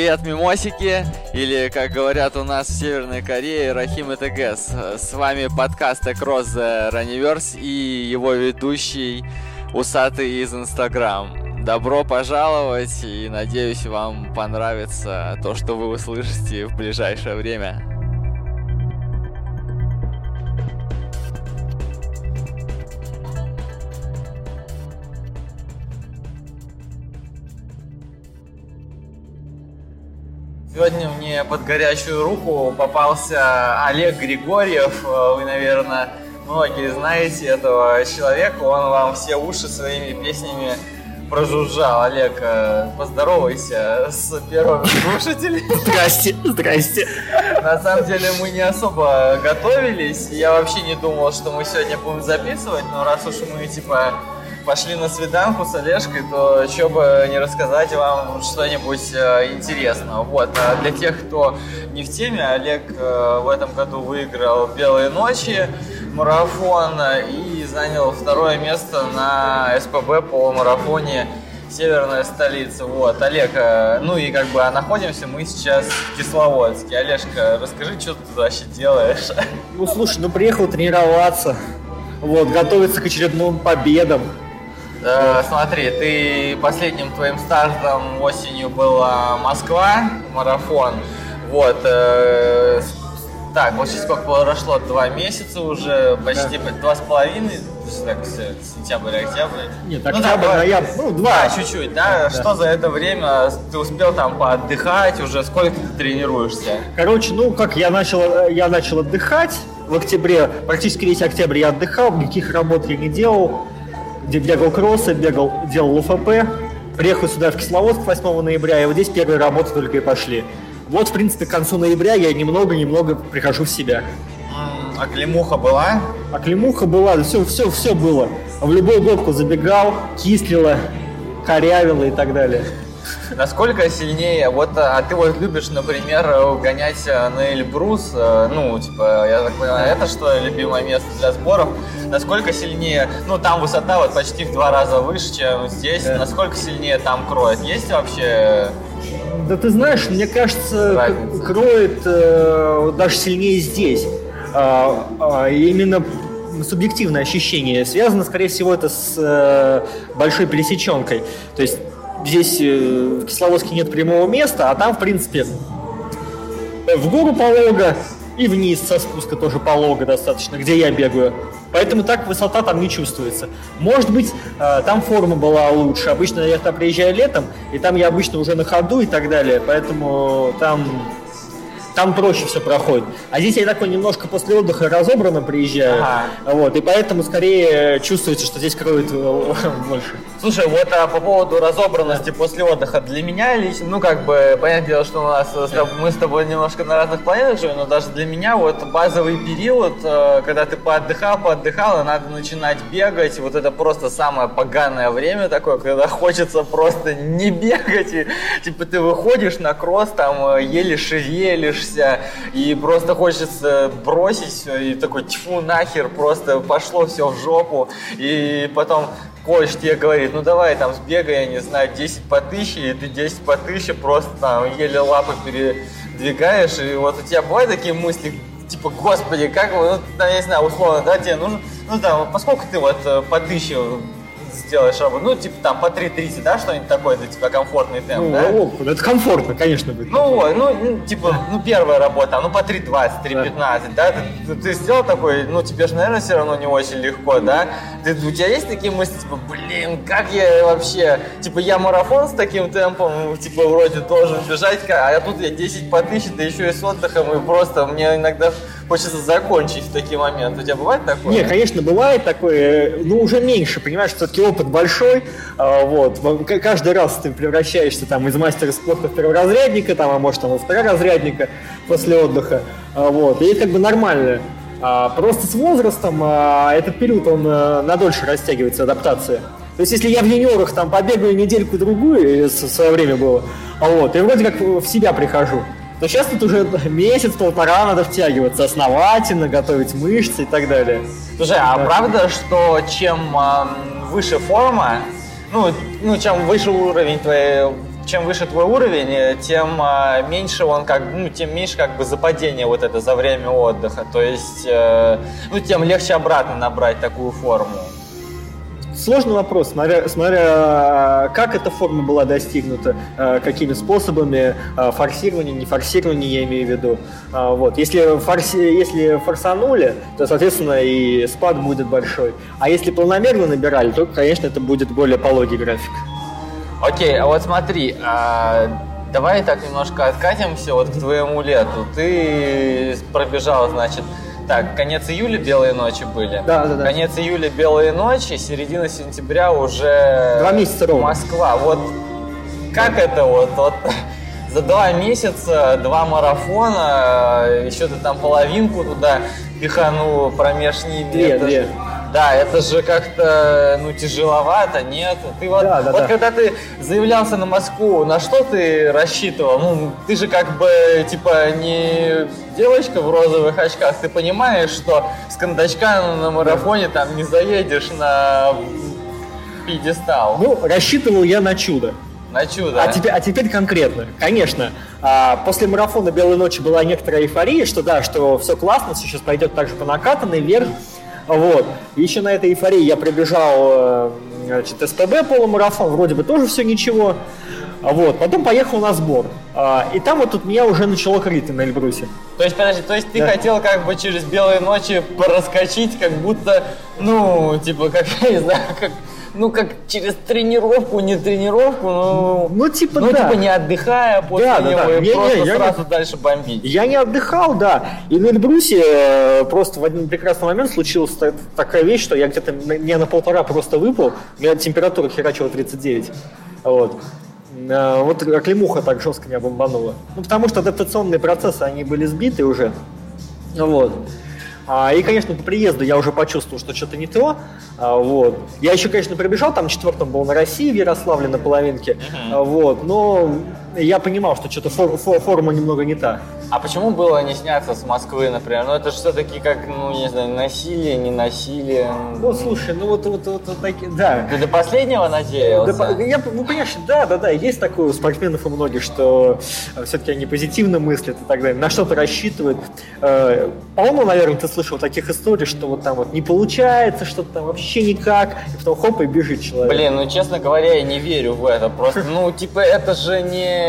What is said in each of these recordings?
Привет, мимосики, или, как говорят у нас в Северной Корее, Рахим и ТГС. С вами подкаст Across the Runiverse и его ведущий Усатый из Инстаграм. Добро пожаловать и надеюсь вам понравится то, что вы услышите в ближайшее время. Под горячую руку попался Олег Григорьев. Вы, наверное, многие знаете этого человека. Он вам все уши своими песнями прожужжал. Олег, э, поздоровайся с первым слушателем. Здрасте, здрасте. На самом деле мы не особо готовились. Я вообще не думал, что мы сегодня будем записывать, но раз уж мы типа пошли на свиданку с Олежкой, то что бы не рассказать вам что-нибудь э, интересного. Вот, а для тех, кто не в теме, Олег э, в этом году выиграл «Белые ночи», марафон и занял второе место на СПБ по марафоне северная столица. Вот, Олег, э, ну и как бы а находимся мы сейчас в Кисловодске. Олежка, расскажи, что ты вообще делаешь? Ну, слушай, ну приехал тренироваться, вот, готовиться к очередным победам. Э, смотри, ты последним твоим стартом осенью была Москва, марафон. Вот. Э, так, вот сейчас сколько прошло? Два месяца уже, почти да. два с половиной, так, сентябрь, октябрь. Нет, ну, октябрь, да, ноябрь, ну, два. Да, чуть-чуть, да? да? Что за это время ты успел там поотдыхать, уже сколько ты тренируешься? Короче, ну, как я начал, я начал отдыхать в октябре, практически весь октябрь я отдыхал, никаких работ я не делал, где бегал кроссы, бегал, делал ЛФП. Приехал сюда в Кисловодск 8 ноября, и вот здесь первые работы только и пошли. Вот, в принципе, к концу ноября я немного-немного прихожу в себя. А клемуха была? А клемуха была, все, все, все было. В любую горку забегал, кислило, корявило и так далее. Насколько сильнее, вот, а ты вот любишь, например, гонять на Эльбрус, э, ну, типа, я так понимаю, это что, любимое место для сборов, насколько сильнее, ну, там высота вот почти в два раза выше, чем здесь, да. насколько сильнее там кроет, есть вообще да ты знаешь, мне кажется, Разница. кроет э, даже сильнее здесь. А, а, именно субъективное ощущение. Связано, скорее всего, это с э, большой пересеченкой. То есть здесь э, в Кисловодске нет прямого места, а там, в принципе, в гору полога и вниз со спуска тоже полога достаточно, где я бегаю. Поэтому так высота там не чувствуется. Может быть, э, там форма была лучше. Обычно я там приезжаю летом, и там я обычно уже на ходу и так далее. Поэтому там там проще все проходит. А здесь я такой немножко после отдыха разобранно приезжаю, ага. вот, и поэтому скорее чувствуется, что здесь кроет э, больше. Слушай, вот а, по поводу разобранности после отдыха, для меня лично, ну, как бы, понятное дело, что у нас, мы с тобой немножко на разных планетах живем, но даже для меня вот базовый период, э, когда ты поотдыхал, поотдыхал, и надо начинать бегать, вот это просто самое поганое время такое, когда хочется просто не бегать, и, типа, ты выходишь на кросс, там, э, еле шевелишь, боишься, и просто хочется бросить все, и такой, тьфу, нахер, просто пошло все в жопу, и потом коуч тебе говорит, ну давай там сбегай, я не знаю, 10 по 1000, и ты 10 по 1000 просто там еле лапы передвигаешь, и вот у тебя бывают такие мысли, типа, господи, как, ну, я не знаю, условно, да, тебе нужно, ну там, поскольку ты вот э, по 1000 сделаешь работу, ну, типа там по 3.30, да, что-нибудь такое для тебя комфортный темп, ну, да? О, это комфортно, конечно, будет. Ну, ну, ну, типа, ну, первая работа, ну, по 3.20, 3.15, да, да? Ты, ты, сделал такой, ну, тебе же, наверное, все равно не очень легко, да? Ты, у тебя есть такие мысли, типа, блин, как я вообще, типа, я марафон с таким темпом, типа, вроде должен бежать, а тут я 10 по 1000, да еще и с отдыхом, и просто мне иногда хочется закончить в такие моменты. У тебя бывает такое? Не, конечно, бывает такое, но уже меньше, понимаешь, все-таки опыт большой, а, вот, каждый раз ты превращаешься там из мастера спорта в перворазрядника, там, а может там и второразрядника после отдыха, а, вот, и это как бы нормально. А, просто с возрастом этот период, он э, надольше растягивается, адаптация. То есть, если я в юниорах там побегаю недельку-другую, в свое время было, вот, и вроде как в себя прихожу. Но сейчас тут уже месяц-полтора надо втягиваться основательно, готовить мышцы и так далее. Слушай, а да. правда, что чем э, выше форма, ну, ну, чем выше уровень твоей чем выше твой уровень, тем а, меньше он как, ну, тем меньше как бы западение вот это за время отдыха. То есть, э, ну, тем легче обратно набрать такую форму. Сложный вопрос, смотря, смотря как эта форма была достигнута, э, какими способами, э, форсирование, не форсирование, я имею в виду. Вот. Если, форси, если форсанули, то, соответственно, и спад будет большой. А если планомерно набирали, то, конечно, это будет более пологий график. Окей, а вот смотри, а давай так немножко откатимся вот к твоему лету. Ты пробежал, значит, так, конец июля белые ночи были. Да, да, да. Конец июля белые ночи, середина сентября уже Два месяца ровно. Москва. Вот как это вот, вот за два месяца два марафона, еще ты там половинку туда пиханул промеж ними. Две, две. Да, это же как-то, ну, тяжеловато, нет? Ты вот, да, да, вот да. когда ты заявлялся на Москву, на что ты рассчитывал? Ну, ты же как бы, типа, не девочка в розовых очках, ты понимаешь, что с кондачка на марафоне там не заедешь на пьедестал. Ну, рассчитывал я на чудо. На чудо. А теперь, а теперь конкретно. Конечно, а, после марафона «Белой ночи» была некоторая эйфория, что да, что все классно, все сейчас пойдет так же по накатанной вверх. Вот. И еще на этой эйфории я пробежал э, значит, СПБ полумарафон, вроде бы тоже все ничего. Вот. Потом поехал на сбор. А, и там вот тут меня уже начало крыть на Эльбрусе. То есть, подожди, то есть ты Да. хотел как бы через белые ночи проскочить, как будто, ну, типа, как, я не знаю, как, ну, как через тренировку, не тренировку, ну, Ну, типа, ну, да. типа, не отдыхая после Да, да, него да. и Не-не, просто я сразу дальше бомбить. Я не отдыхал, да. И на Эльбрусе э, просто в один прекрасный момент случилась та- такая вещь, что я где-то не на полтора просто выпал, у меня температура херачила 39. Вот. Э, Вот оклемуха так жестко меня бомбанула. Ну, потому что адаптационные процессы, они были сбиты уже. Вот. А, и, конечно, по приезду я уже почувствовал, что что-то не то. А, вот. Я еще, конечно, пробежал, там четвертым был на России в Ярославле на половинке. А, вот. Но я понимал, что что-то фор- фор- форма немного не та. А почему было не сняться с Москвы, например? Ну, это же все-таки как, ну, не знаю, насилие, не насилие. Ну, слушай, ну вот, вот, вот, вот такие, да. Ты до последнего надеялся? по- я, ну, понимаешь, да, да, да, есть такое у спортсменов у многих, что все-таки они позитивно мыслят и так далее, на что-то рассчитывают. Э, По-моему, наверное, ты слышал таких историй, что вот там вот не получается, что-то там вообще никак, и потом хоп, и бежит человек. Блин, ну честно говоря, я не верю в это. Просто, ну, типа, это же не.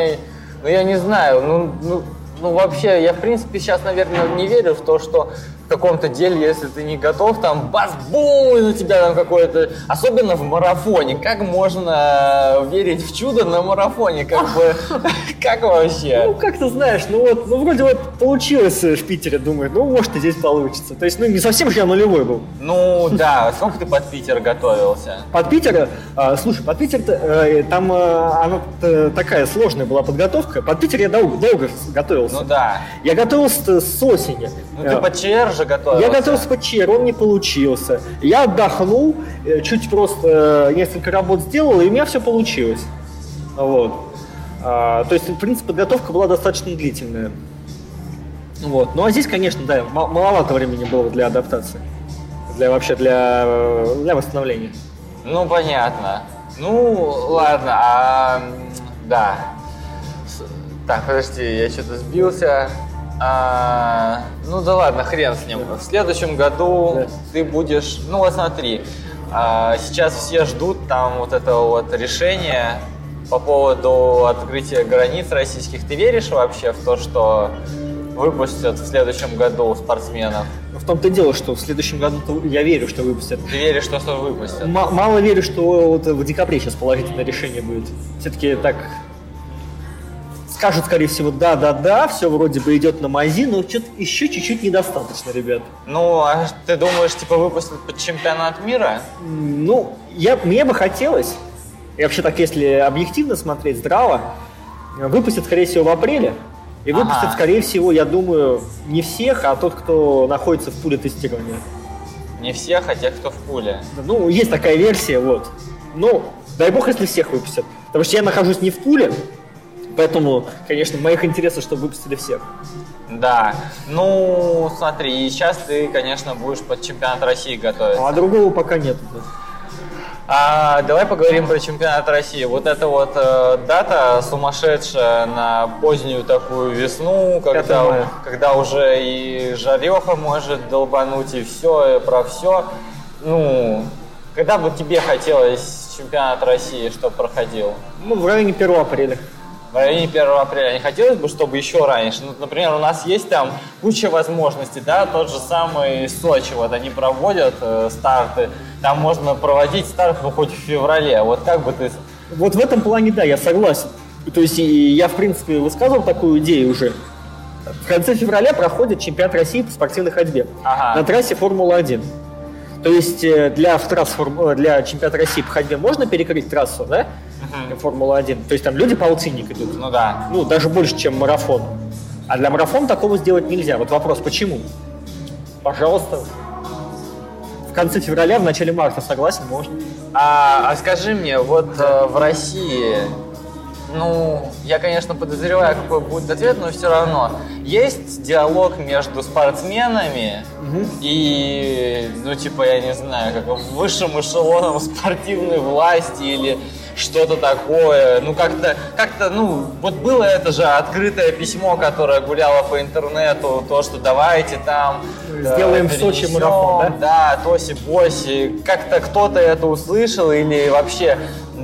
Ну, я не знаю, ну, ну, ну вообще, я в принципе сейчас, наверное, не верю в то, что каком-то деле, если ты не готов, там бас-бум, и на тебя там какое-то... Особенно в марафоне. Как можно верить в чудо на марафоне? Как бы... Как Ну, вообще? как ты знаешь, ну вот, ну вроде вот получилось э, в Питере, думаю, ну может и здесь получится. То есть, ну не совсем же я нулевой был. Ну, да. Сколько ты под Питер готовился? Под Питер, а, слушай, под Питер э, там э, она э, такая сложная была подготовка. Под Питер я долго, долго готовился. Ну да. Я готовился с осени. Ну ты Э, под ЧР же готовился. Я готовился под ЧР, он не получился. Я отдохнул, э, чуть просто э, несколько работ сделал, и у меня все получилось. Вот. А, то есть, в принципе, подготовка была достаточно длительная. Вот. Ну а здесь, конечно, да, ма- маловато времени было для адаптации. Для вообще для, э, для восстановления. Ну, понятно. Ну, ладно, а... Да. Так, подожди, я что-то сбился. А, ну да ладно, хрен с ним. В следующем году Да. ты будешь... Ну вот смотри, а, сейчас все ждут там вот этого вот решения по поводу открытия границ российских. Ты веришь вообще в то, что выпустят в следующем году спортсменов? Но в том-то и дело, что в следующем году я верю, что выпустят. Ты веришь, что что выпустят? М- мало верю, что вот в декабре сейчас положительное решение будет. Все-таки так скажут, скорее всего, да, да, да, все вроде бы идет на мази, но что-то еще чуть-чуть недостаточно, ребят. Ну, а ты думаешь, типа, выпустят под чемпионат мира? Ну, я, мне бы хотелось, и вообще так, если объективно смотреть, здраво, выпустят, скорее всего, в апреле. И Ага. выпустят, скорее всего, я думаю, не всех, а тот, кто находится в пуле тестирования. Не всех, а тех, кто в пуле. Ну, есть такая версия, вот. Ну, дай бог, если всех выпустят. Потому что я нахожусь не в пуле, поэтому, конечно, в моих интересах, чтобы выпустили всех. Да. Ну, смотри, и сейчас ты, конечно, будешь под чемпионат России готовиться. А другого пока нет. А, давай поговорим про чемпионат России. Вот эта вот э, дата сумасшедшая на позднюю такую весну, когда, когда уже и жареха может долбануть, и все, и про все. Ну, когда бы тебе хотелось чемпионат России, чтобы проходил? Ну, в районе 1 апреля в районе 1 апреля. Не хотелось бы, чтобы еще раньше. Ну, например, у нас есть там куча возможностей, да, тот же самый Сочи, вот они проводят э, старты, там можно проводить старт ну, хоть в феврале. Вот как бы ты... Вот в этом плане, да, я согласен. То есть я, в принципе, высказывал такую идею уже. В конце февраля проходит чемпионат России по спортивной ходьбе ага. на трассе Формула-1. То есть э, для, трасс, э, для чемпионата России по ходьбе можно перекрыть трассу, да? Uh Формула-1. То есть там люди полцинник идут. Ну да. Ну, даже больше, чем марафон. А для марафона такого сделать нельзя. Вот вопрос, почему? Пожалуйста. В конце февраля, в начале марта, согласен, можно. А, а скажи мне, вот э, в России, ну, я, конечно, подозреваю, какой будет ответ, но все равно. Есть диалог между спортсменами угу. и, ну, типа, я не знаю, как высшим эшелоном спортивной власти или что-то такое. Ну, как-то, как-то, ну, вот было это же открытое письмо, которое гуляло по интернету, то, что давайте там... Сделаем в Сочи марафон, да? Да, тоси-боси. Как-то кто-то это услышал или вообще...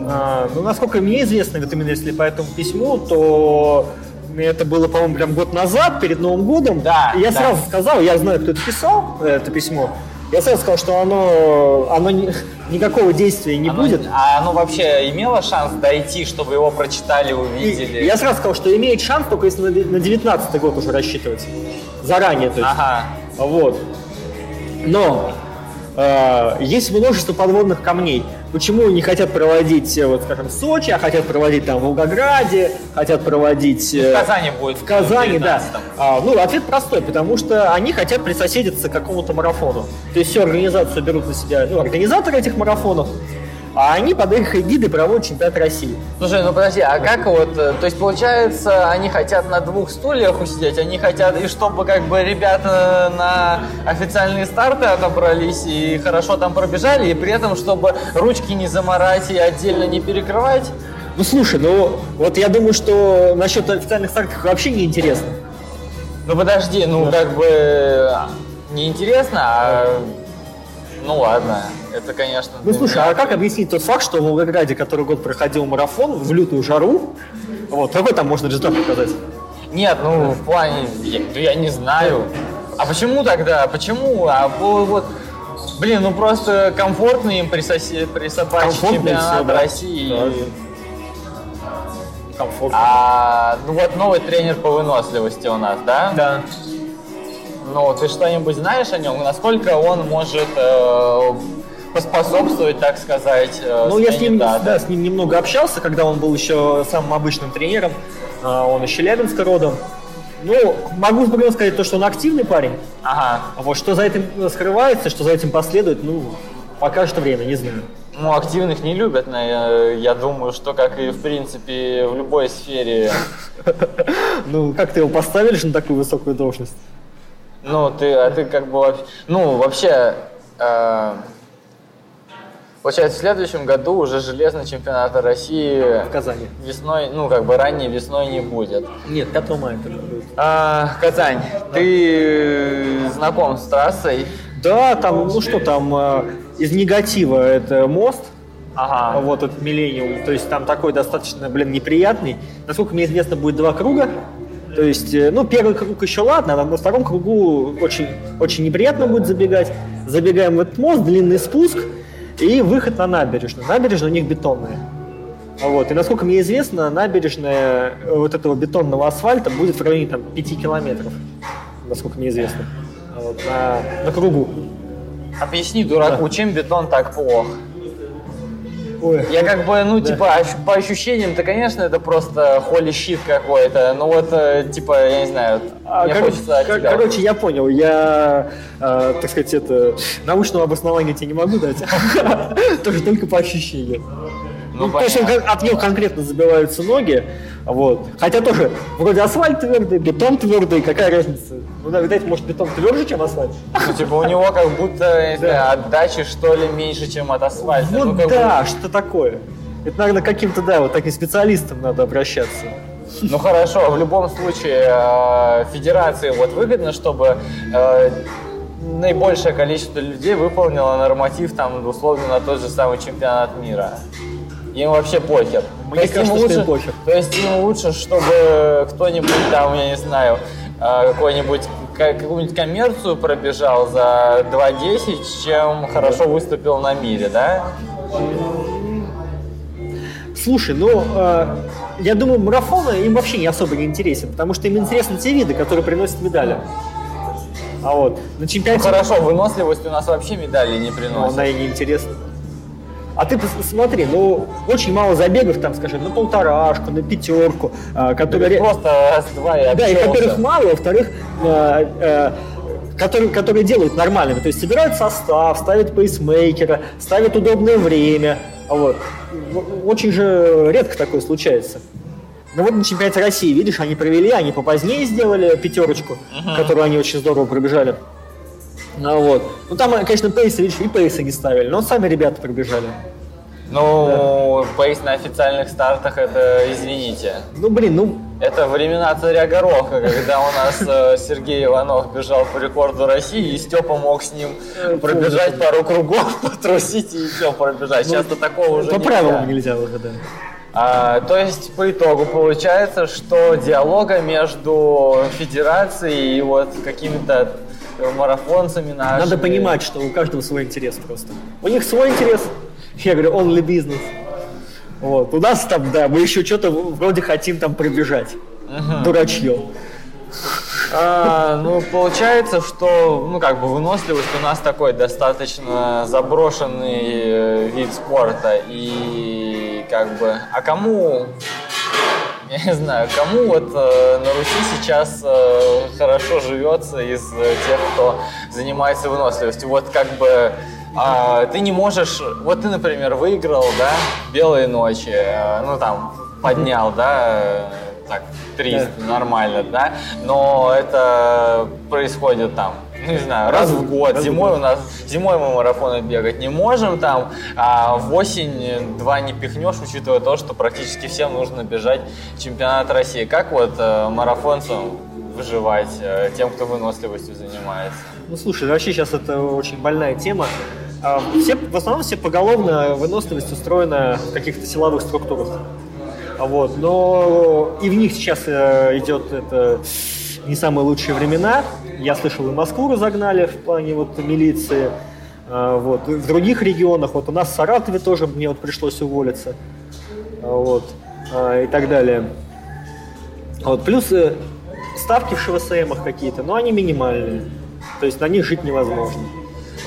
А, ну, насколько мне известно, вот именно если по этому письму, то это было, по-моему, прям год назад, перед Новым годом. Да. И я да. сразу сказал, я знаю, кто это писал, это письмо. Я сразу сказал, что оно, оно не, никакого действия не оно, будет. А оно вообще имело шанс дойти, чтобы его прочитали, увидели? И, я сразу сказал, что имеет шанс, только если на, на 19 год уже рассчитывать. Заранее, то есть. Ага. Вот. Но э, есть множество подводных камней. Почему не хотят проводить, э, вот, скажем, в Сочи, а хотят проводить там в Волгограде, хотят проводить... в Казани будет. В Казани, да. А, ну, ответ простой, потому что они хотят присоседиться к какому-то марафону. То есть всю организацию берут на себя, ну, организаторы этих марафонов, а они под их эгидой проводят чемпионат России. Слушай, ну подожди, а как вот, э, то есть получается, они хотят на двух стульях усидеть, они хотят, и чтобы как бы ребята на официальные старты отобрались и хорошо там пробежали, и при этом, чтобы ручки не заморать и отдельно не перекрывать? Ну слушай, ну вот я думаю, что насчет официальных стартов вообще не интересно. Ну подожди, ну да. как бы неинтересно, а ну ладно, это конечно... Ну слушай, а как объяснить тот факт, что в Волгограде, который год проходил марафон в лютую жару, вот, какой там можно результат показать? Нет, ну в плане, я, я не знаю. А почему тогда? Почему? А вот, блин, ну просто комфортно им присоси, присобачить чемпионат все, да. России. Да. Комфортно. А, ну вот новый тренер по выносливости у нас, да? Да. Ну, ты что-нибудь знаешь о нем? Насколько он может э, поспособствовать, так сказать, э, Ну, я с ним, да, да, с ним немного общался, когда он был еще самым обычным тренером. Э, он из Челябинска родом. Ну, могу спокойно сказать то, что он активный парень. Ага. Вот что за этим скрывается, что за этим последует, ну, покажет время, не знаю. Ну, активных не любят, но я, я думаю, что как и в принципе в любой сфере. Ну, как ты его поставили на такую высокую должность? Ну, ты, а ты как бы, ну, вообще, э, получается, в следующем году уже железный чемпионат России в Казани. Весной, ну, как бы ранней весной не будет. Нет, 5 мая это будет. А, Казань, ты знаком с трассой? Да, там, ну что там, э, из негатива это мост, Ага. Вот этот миллениум. То есть там такой достаточно, блин, неприятный. Насколько мне известно, будет два круга. То есть, э, ну, первый круг еще ладно, а на втором кругу очень, очень неприятно будет забегать. Забегаем в этот мост, длинный спуск и выход на набережную. Набережная у них бетонная. Вот. И насколько мне известно, набережная э, вот этого бетонного асфальта будет в районе там, 5 километров, насколько мне известно, вот, на, на кругу. Объясни дураку, да. чем бетон так плох? Ой. Я как бы, ну, да. типа, по ощущениям-то, конечно, это просто холи щит какой-то. Ну вот, э, типа, я не знаю, а, мне кор- хочется от тебя. Короче, я понял. Я, э, так сказать, это научного обоснования тебе не могу дать. Тоже только по ощущениям. Ну, то есть от него конкретно забиваются ноги. Вот. Хотя тоже вроде асфальт твердый, бетон твердый, какая разница? Ну, да, видать, может, бетон тверже, чем асфальт. Ну, типа, у него как будто, не знаю, отдачи, что ли, меньше, чем от асфальта. Вот ну, да, бы- что такое. Это, наверное, каким-то, да, вот таким специалистам надо обращаться. Ну хорошо, в любом случае э, федерации вот выгодно, чтобы э, наибольшее количество людей выполнило норматив там условно на тот же самый чемпионат мира. Им вообще похер. Мне То есть кажется, им что им лучше, похер. То есть им лучше, чтобы кто-нибудь там, я не знаю, э, какой-нибудь ка- какую-нибудь коммерцию пробежал за 2.10, чем хорошо выступил на мире, да? Слушай, ну, э, я думаю, марафоны им вообще не особо не интересен, потому что им интересны те виды, которые приносят медали. А вот на Ну чемпионате хорошо, выносливость у нас вообще медали не ну, приносит. она и не интересна. А ты пос- смотри, ну, очень мало забегов, там, скажем, на полторашку, на пятерку, э, которые... ре- Просто раз-два и Да, и которых мало, во-вторых, э, э, которые, которые делают нормальными. То есть собирают состав, ставят пейсмейкера, ставят удобное время. А Вот. В- Очень же редко такое случается. Ну вот на чемпионате России, видишь, они провели, они попозднее сделали пятерочку, которую они очень здорово пробежали. Ну вот. Ну там, конечно, пейсы, видишь, и пейсы не ставили, но сами ребята пробежали. Ну, пейс на официальных стартах, это, извините, Ну блин, ну это времена царя Гороха, когда у нас э, Сергей Иванов бежал по рекорду России, и Степа мог с ним пробежать пару кругов, потрусить и все пробежать. Сейчас-то такого уже по правилам нельзя уже, да. А, то есть по итогу получается, что диалога между федерацией и вот какими-то марафонцами нашими... Надо понимать, что у каждого свой интерес просто. У них свой интерес, я говорю, only business. Вот. У нас там, да, мы еще что-то вроде хотим там пробежать. Дурачье. А, ну, получается, что, ну, как бы выносливость у нас такой достаточно заброшенный э, вид спорта. И, как бы, а кому, я не знаю, кому вот э, на Руси сейчас э, хорошо живется из э, тех, кто занимается выносливостью? Вот, как бы, а, ты не можешь, вот ты, например, выиграл, да, белые ночи, э, ну, там, поднял, да, э, так, 300, нормально, да, но это происходит там, не знаю, раз в год, Раз в зимой год. у нас, зимой мы марафоны бегать не можем там, а в осень два не пихнешь, учитывая то, что практически всем нужно бежать чемпионат России. Как вот э, марафонцам выживать, э, тем, кто выносливостью занимается? Ну слушай, вообще сейчас это очень больная тема. А, Все, в основном все поголовно выносливость устроена в каких-то силовых структурах. А Вот, но и в них сейчас э, идет это не самые лучшие времена. Я слышал, и Москву разогнали в плане вот милиции. А, Вот. В других регионах, вот у нас в Саратове тоже мне вот пришлось уволиться. А, Вот. А, И так далее. Вот. Плюс э, ставки в ШВСМах какие-то, но они минимальные. То есть на них жить невозможно.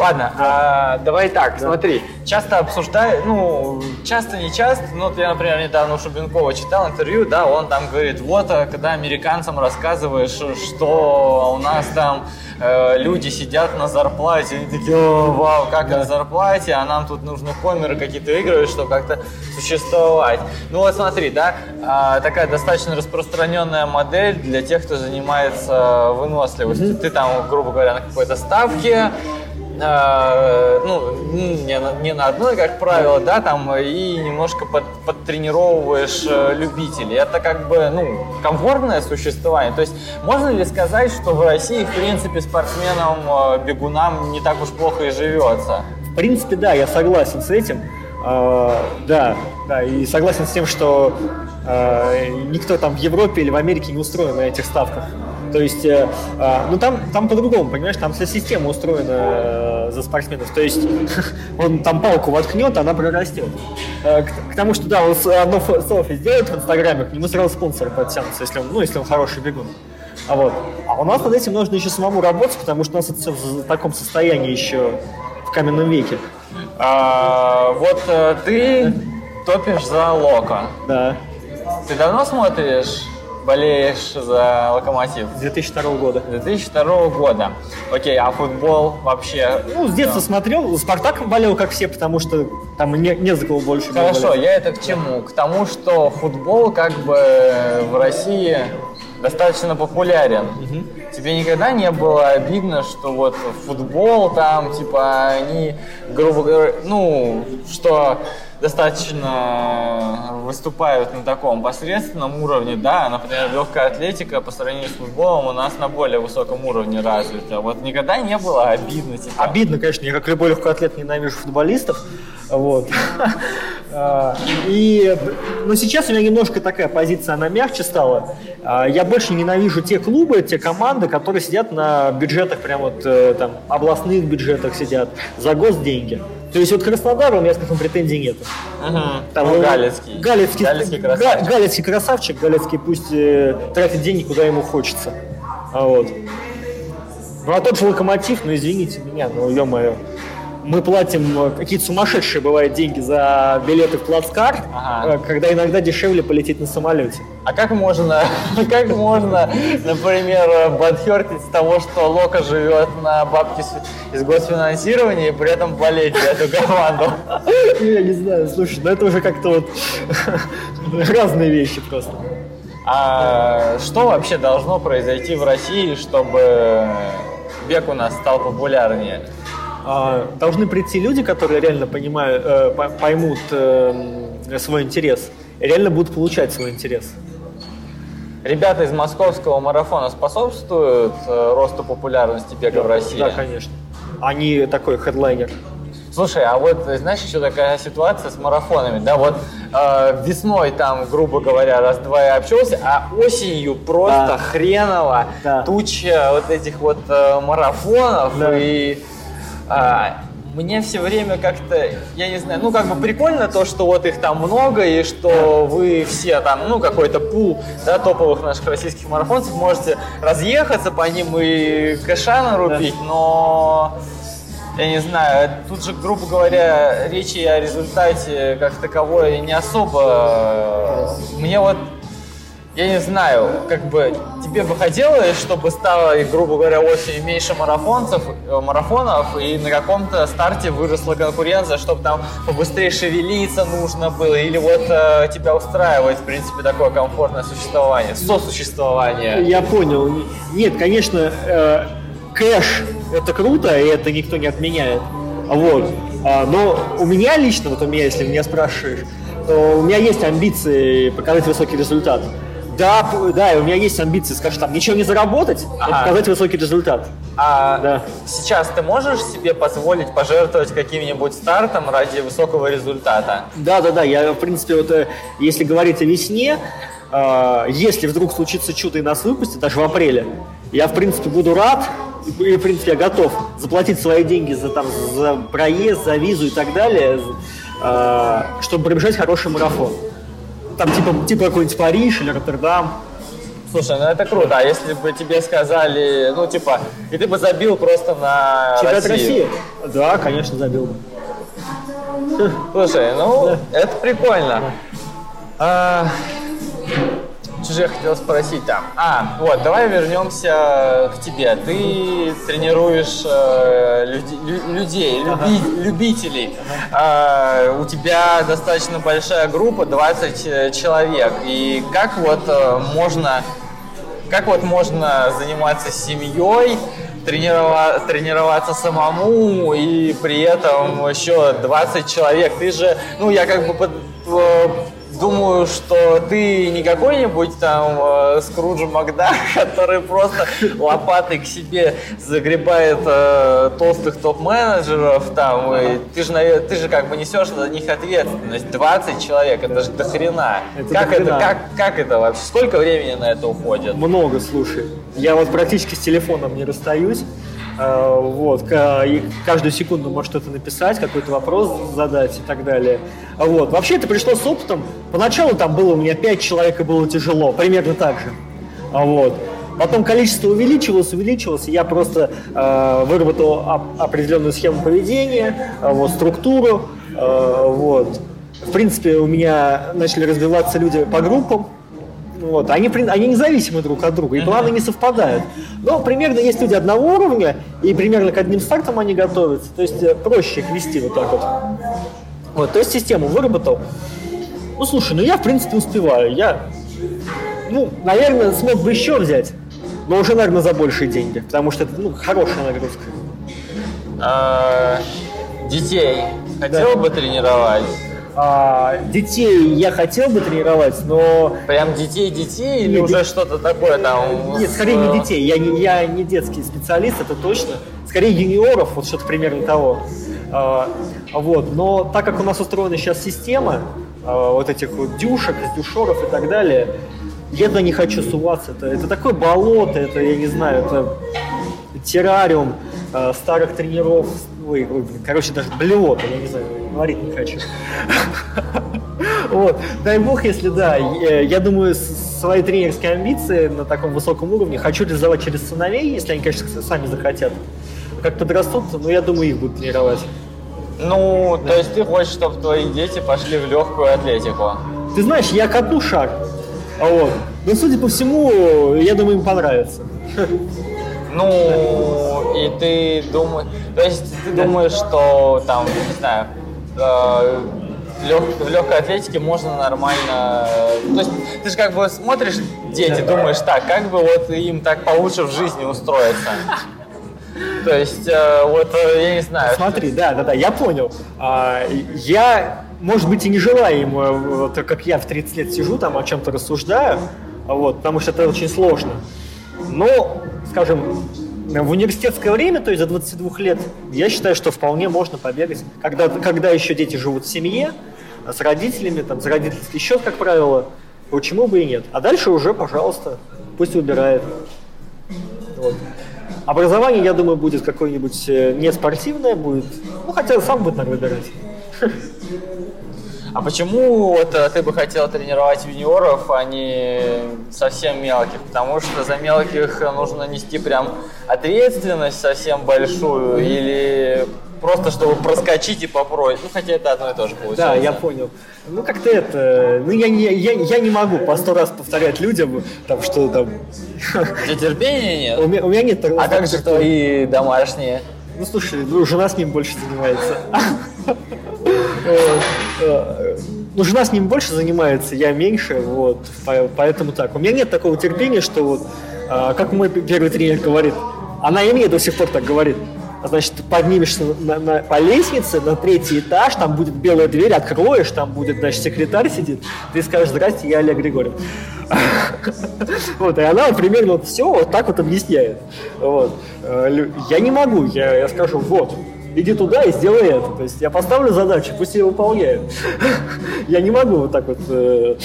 Ладно, а, давай так, смотри, часто обсуждают, ну, часто не часто, ну, вот я, например, недавно у Шубенкова читал интервью, да, он там говорит, вот, а, когда американцам рассказываешь, что у нас там э, люди сидят на зарплате, они такие, «О, вау, как на зарплате, а нам тут нужно комеры какие-то выигрывать, чтобы как-то существовать. Ну вот смотри, да, а, такая достаточно распространенная модель для тех, кто занимается выносливостью. Ты там, грубо говоря, на какой-то ставке, э, ну, не на, не на одной, как правило, да, там, и немножко под, подтренировываешь э, любителей. Это как бы, ну, комфортное существование. То есть можно ли сказать, что в России, в принципе, спортсменам, э, бегунам не так уж плохо и живется? В принципе, да, я согласен с этим. А, да, да, и согласен с тем, что а, никто там в Европе или в Америке не устроен на этих ставках. То есть, э, а, ну там, там по-другому, понимаешь, там вся система устроена э, за спортсменов. То есть он там палку воткнет, она прорастет. Э, к, к тому, что да, он одно селфи сделает в Инстаграме, к нему сразу спонсоры подтянутся, если он, ну, если он хороший бегун. А вот. А у нас над этим нужно еще самому работать, потому что у нас это все в таком состоянии еще в каменном веке. А, вот э, ты топишь за Локо. Да. Ты давно смотришь, болеешь за Локомотив? С 2002 года. 2002 года. Окей, а футбол вообще? Ну, с детства смотрел. Спартак болел, как все, потому что там не, не за кого больше Хорошо, болеть. я это к чему? К тому, что футбол как бы в России достаточно популярен. Угу. Тебе никогда не было обидно, что вот футбол там, типа, они, грубо говоря, ну, что достаточно выступают на таком посредственном уровне, да, например, легкая атлетика по сравнению с футболом у нас на более высоком уровне развита. Вот никогда не было обидно? Типа? Обидно, конечно, я как любой легкий атлет ненавижу футболистов, вот. А, и, но сейчас у меня немножко такая позиция, она мягче стала. А, я больше ненавижу те клубы, те команды, которые сидят на бюджетах, прям вот э, там, областных бюджетах сидят, за госденьги. То есть вот Краснодар у меня, скажем, претензий нет. Угу. Там, ну, Галецкий. Галецкий, Галецкий красавчик. Галецкий красавчик, Галецкий пусть э, тратит деньги, куда ему хочется. А вот. Ну а тот же локомотив, ну извините меня, ну ё-моё мы платим э, какие-то сумасшедшие бывают деньги за билеты в плацкарт, ага. Э, когда иногда дешевле полететь на самолете. А как можно, как можно, например, бадхертить с того, что Лока живет на бабке из госфинансирования и при этом болеть за эту команду? Я не знаю, слушай, ну это уже как-то вот разные вещи просто. А что вообще должно произойти в России, чтобы бег у нас стал популярнее? А, должны прийти люди, которые реально понимают, э, поймут э, свой интерес, и реально будут получать свой интерес. Ребята из московского марафона способствуют э, росту популярности бега да, в России? Да, конечно. Они такой хедлайнер. Слушай, а вот знаешь еще такая ситуация с марафонами, да, вот э, весной там, грубо говоря, раз-два и общался, а осенью просто да. хреново да. туча вот этих вот э, марафонов да. и а, мне все время как-то, я не знаю, ну как бы прикольно то, что вот их там много и что вы все там, ну какой-то пул да, топовых наших российских марафонцев можете разъехаться по ним и кэша нарубить, но я не знаю, тут же, грубо говоря, речи о результате как таковой не особо. Мне вот я не знаю, как бы тебе бы хотелось, чтобы стало, грубо говоря, осенью меньше марафонцев, э, марафонов, и на каком-то старте выросла конкуренция, чтобы там побыстрее шевелиться нужно было, или вот э, тебя устраивает, в принципе, такое комфортное существование, сосуществование. Я понял. Нет, конечно, э, кэш – это круто, и это никто не отменяет. Вот. А, но у меня лично, вот у меня, если меня спрашиваешь, то у меня есть амбиции показать высокий результат. Да, да, у меня есть амбиции, скажем, там, ничего не заработать, ага. а показать высокий результат. А да. сейчас ты можешь себе позволить пожертвовать каким-нибудь стартом ради высокого результата? Да, да, да. Я, в принципе, вот э, если говорить о весне, э, если вдруг случится чудо и нас выпустят, даже в апреле, я, в принципе, буду рад, и, в принципе, я готов заплатить свои деньги за, там, за проезд, за визу и так далее, э, чтобы пробежать хороший марафон там типа, типа какой-нибудь Париж или Роттердам. Слушай, ну это круто. А если бы тебе сказали, ну типа, и ты бы забил просто на Чемпионат России? России? Да, конечно, забил бы. Слушай, ну да. это прикольно. Да. А, же я хотел спросить там? А, вот, давай вернемся к тебе. Ты тренируешь э, люди, людей, люби, любителей. Э, у тебя достаточно большая группа, 20 э, человек. И как вот э, можно, как вот можно заниматься семьей, тренироваться, тренироваться самому и при этом еще 20 человек. Ты же, ну, я как бы под, думаю, что ты не какой-нибудь там э, Скрудж Макдак, который просто лопатой к себе загребает э, толстых топ-менеджеров там. И ты же, ты же как бы несешь на них ответственность. 20 человек, это же дохрена. Это как, дохрена. Это, как, как это вообще? Сколько времени на это уходит? Много, слушай. Я вот практически с телефоном не расстаюсь. Э, вот, каждую секунду может что-то написать, какой-то вопрос задать и так далее. Вот. Вообще это пришло с опытом. Поначалу там было у меня 5 человек и было тяжело, примерно так же. Вот. Потом количество увеличивалось, увеличивалось, и я просто э, выработал определенную схему поведения, э, вот, структуру. Э, вот. В принципе, у меня начали развиваться люди по группам, вот. Они, они независимы друг от друга, и планы не совпадают. Но примерно есть люди одного уровня, и примерно к одним стартам они готовятся. То есть э, проще их вести вот так вот. Вот, то есть систему выработал. Ну, слушай, ну я, в принципе, успеваю. Я ну, наверное, смог бы еще взять, но уже, наверное, за большие деньги, потому что это, ну, хорошая нагрузка. А, детей хотел да. бы тренировать? А, детей я хотел бы тренировать, но... Прям детей-детей или уже что-то такое там? Нет, скорее не детей. Я не, я не детский специалист, это точно. Скорее юниоров, вот что-то примерно того. А, вот. Но так как у нас устроена сейчас система а, вот этих вот дюшек, дюшоров и так далее, я туда не хочу суваться. Это, это такое болото, это, я не знаю, это террариум э, старых тренеров, ой, ой, короче, даже блевота, я не знаю, говорить не хочу. Вот. Дай бог, если да. Я думаю, свои тренерские амбиции на таком высоком уровне хочу реализовать через сыновей, если они, конечно, сами захотят. Как подрастут, но я думаю, их будут тренировать. Ну, да. то есть ты хочешь, чтобы твои дети пошли в легкую атлетику? Ты знаешь, я катну шаг. Вот. Но, судя по всему, я думаю, им понравится. Ну, и ты думаешь, то есть ты думаешь, что там, не знаю, э, лег, в легкой атлетике можно нормально... То есть ты же как бы смотришь дети, думаешь, так, как бы вот им так получше в жизни устроиться. То есть, э, вот, э, я не знаю. Смотри, да, да, да, я понял. А, я, может быть, и не желаю им, э, вот, как я в 30 лет сижу, там о чем-то рассуждаю, вот, потому что это очень сложно. Но, скажем, в университетское время, то есть за 22 лет, я считаю, что вполне можно побегать. Когда, когда еще дети живут в семье, с родителями, там, за родительский счет, как правило, почему бы и нет. А дальше уже, пожалуйста, пусть выбирает. Вот. Образование, я думаю, будет какое-нибудь э, не спортивное, будет, ну, хотя сам будет, наверное, выбирать. А почему вот э, ты бы хотел тренировать юниоров, а не совсем мелких? Потому что за мелких нужно нести прям ответственность совсем большую или просто чтобы проскочить и попробовать. Ну, хотя это одно и то же получается. Да, я понял. Ну, как-то это... Ну, я не, я, я не могу по сто раз повторять людям, там, что там... Тебе терпения нет? У меня, у меня нет такого. А как же твои домашние? Ну, слушай, ну, жена с ним больше занимается. Ну, жена с ним больше занимается, я меньше, вот, поэтому так. У меня нет такого терпения, что вот, а, как мой первый тренер говорит, она и мне до сих пор так говорит. Значит, ты поднимешься на, на, по лестнице на третий этаж, там будет белая дверь, откроешь, там будет, значит, секретарь сидит, ты скажешь, здрасте, я Олег Григорьев. Вот, и она примерно вот все вот так вот объясняет. Вот. Э, я не могу, я, я скажу, вот, иди туда и сделай это. То есть я поставлю задачу, пусть ее выполняют. Я не могу вот так вот э,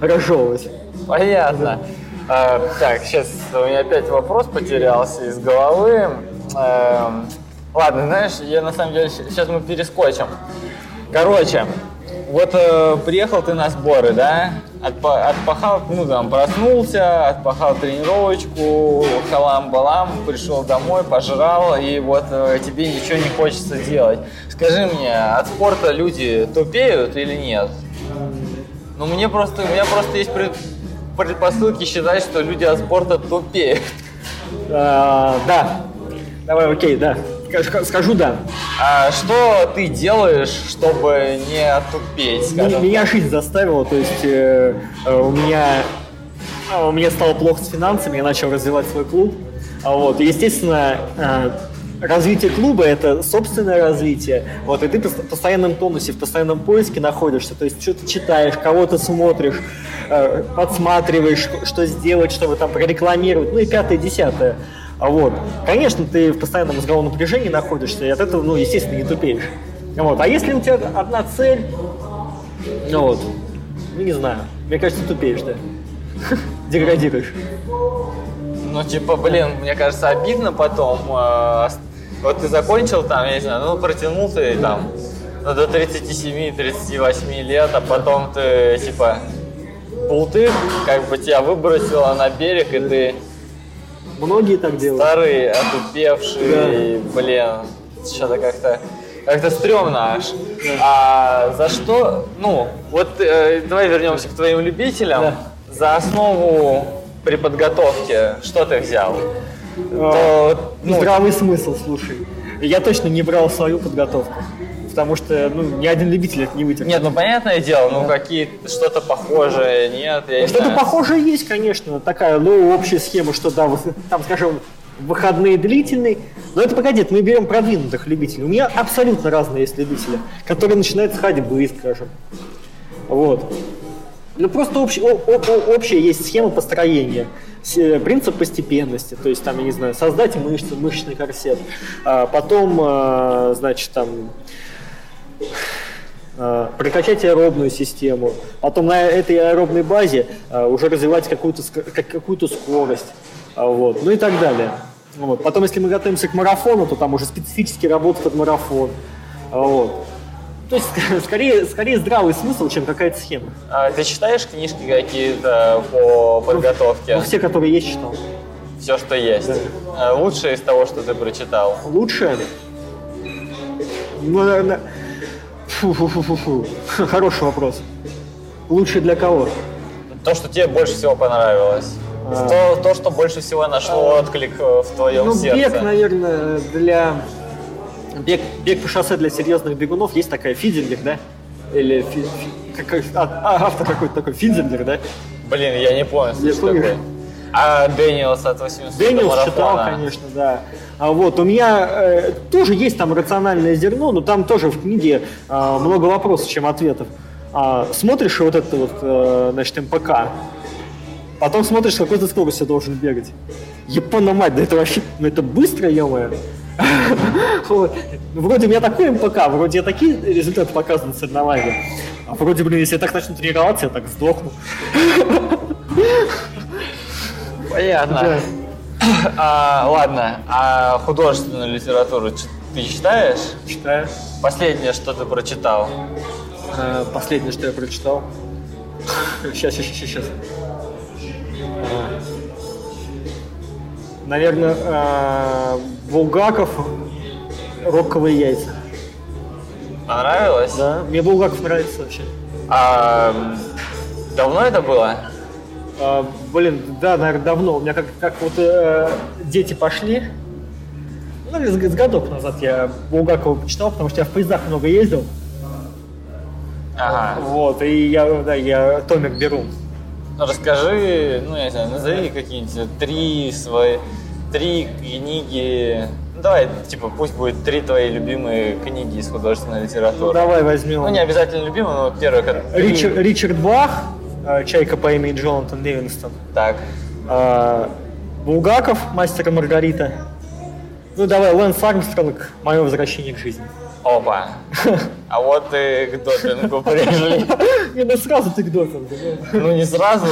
разжевывать. Понятно. А, так, сейчас у меня опять вопрос потерялся из головы. А, ладно, знаешь, я на самом деле, сейчас мы перескочим. Короче, вот э, приехал ты на сборы, да? Отпа отпахал, ну там, проснулся, отпахал тренировочку, халам-балам, пришел домой, пожрал, и вот э, тебе ничего не хочется делать. Скажи мне, от спорта люди тупеют или нет? Ну, мне просто, у меня просто есть пред, предпосылки считать, что люди от спорта тупеют. А, да. Давай, окей, да. Скажу да. А что ты делаешь, чтобы не отупеть? Меня, меня жизнь заставила, то есть э, э, у меня у меня стало плохо с финансами, я начал развивать свой клуб. А вот, естественно, э, развитие клуба – это собственное развитие. Вот, и ты в постоянном тонусе, в постоянном поиске находишься. То есть что-то читаешь, кого-то смотришь, э, подсматриваешь, что сделать, чтобы там прорекламировать. Ну и пятое, десятое. А вот. Конечно, ты в постоянном мозговом напряжении находишься, и от этого, ну, естественно, не тупеешь. Вот. А если у тебя одна цель, ну вот, ну не знаю, мне кажется, тупеешь, да? Деградируешь. Ну, типа, блин, мне кажется, обидно потом. Э, вот ты закончил там, я не знаю, ну, протянул ты там ну, до 37-38 лет, а потом ты, типа, полты, как бы тебя выбросило на берег, и ты Многие так делают. Старые, отупевшие, да. блин, что-то как-то как-то стрёмно аж. Да. А за что, ну, вот э, давай вернемся к твоим любителям. Да. За основу при подготовке что ты взял? А, То, ну, здравый смысл, слушай. Я точно не брал свою подготовку. Потому что ну, ни один любитель это не вытерпит. Нет, ну понятное дело, ну какие что-то похожее, нет, я не Что-то похожее есть, конечно, такая, ну, общая схема, что да, там, скажем, выходные длительные. Но это погоди, мы берем продвинутых любителей. У меня абсолютно разные есть любители, которые начинают с ходьбы, скажем. Вот. Ну просто общ, о, о, общая есть схема построения, принцип постепенности, то есть там, я не знаю, создать мышцы, мышечный корсет, а потом, а, значит, там прокачать аэробную систему, потом на этой аэробной базе а, уже развивать какую-то какую скорость, а, вот, ну и так далее. Вот. Потом, если мы готовимся к марафону, то там уже специфически работает под марафон. Вот. То есть, скорее, скорее здравый смысл, чем какая-то схема. А ты читаешь книжки какие-то по подготовке? Ну, все, которые есть, читал. Все, что есть. Да. А лучшее из того, что ты прочитал? Лучшее? Ну, наверное... Фу -фу -фу -фу -фу. Хороший вопрос. Лучше для кого? То, что тебе больше всего понравилось. А... То, то, что больше всего нашло а... отклик э, в твоем ну, сердце. Бег, наверное, для... Бег, бег по шоссе для серьезных бегунов есть такая Фидзингер, да? Или фи, фи, как, а, автор какой-то такой Фидзингер, да? Блин, я не понял, что это такое. А Дэниелс от 800 Дэниелс читал, конечно, да. А вот у меня э, тоже есть там рациональное зерно, но там тоже в книге э, много вопросов, чем ответов. А, смотришь вот это вот, э, значит, МПК, Потом смотришь, с какой ты скоростью должен бегать. Япона мать, да это вообще, ну это быстро, ё Вроде у меня такой МПК, вроде я такие результаты показываю на соревнованиях. А вроде, блин, если я так начну тренироваться, я так сдохну. Понятно. А, ладно, а художественную литературу ты читаешь? Читаю. Последнее, что ты прочитал? А, последнее, что я прочитал? Сейчас, сейчас, сейчас, сейчас. Наверное, э, Булгаков «Роковые яйца». Понравилось? Да, мне Булгаков нравится вообще. А давно это было? А, блин, да, наверное, давно. У меня как, как вот э, дети пошли, ну, с, с годок назад я Булгакова почитал, потому что я в поездах много ездил. Ага. Вот, и я, да, я томик беру. Ну, расскажи, ну, я не знаю, назови какие-нибудь три свои, три книги, ну, давай, типа, пусть будет три твои любимые книги из художественной литературы. Ну, давай возьмем. Ну, не обязательно любимые, но первое, как... Ричард, Ричард Бах, «Чайка по имени Джонатан Ливингстон». Так. А, Булгаков, «Мастер и Маргарита». Ну, давай, Лэнс Армстронг, «Мое возвращение к жизни». Опа. А вот и к допингу пришли. Не, ну сразу ты к допингу. Ну не сразу,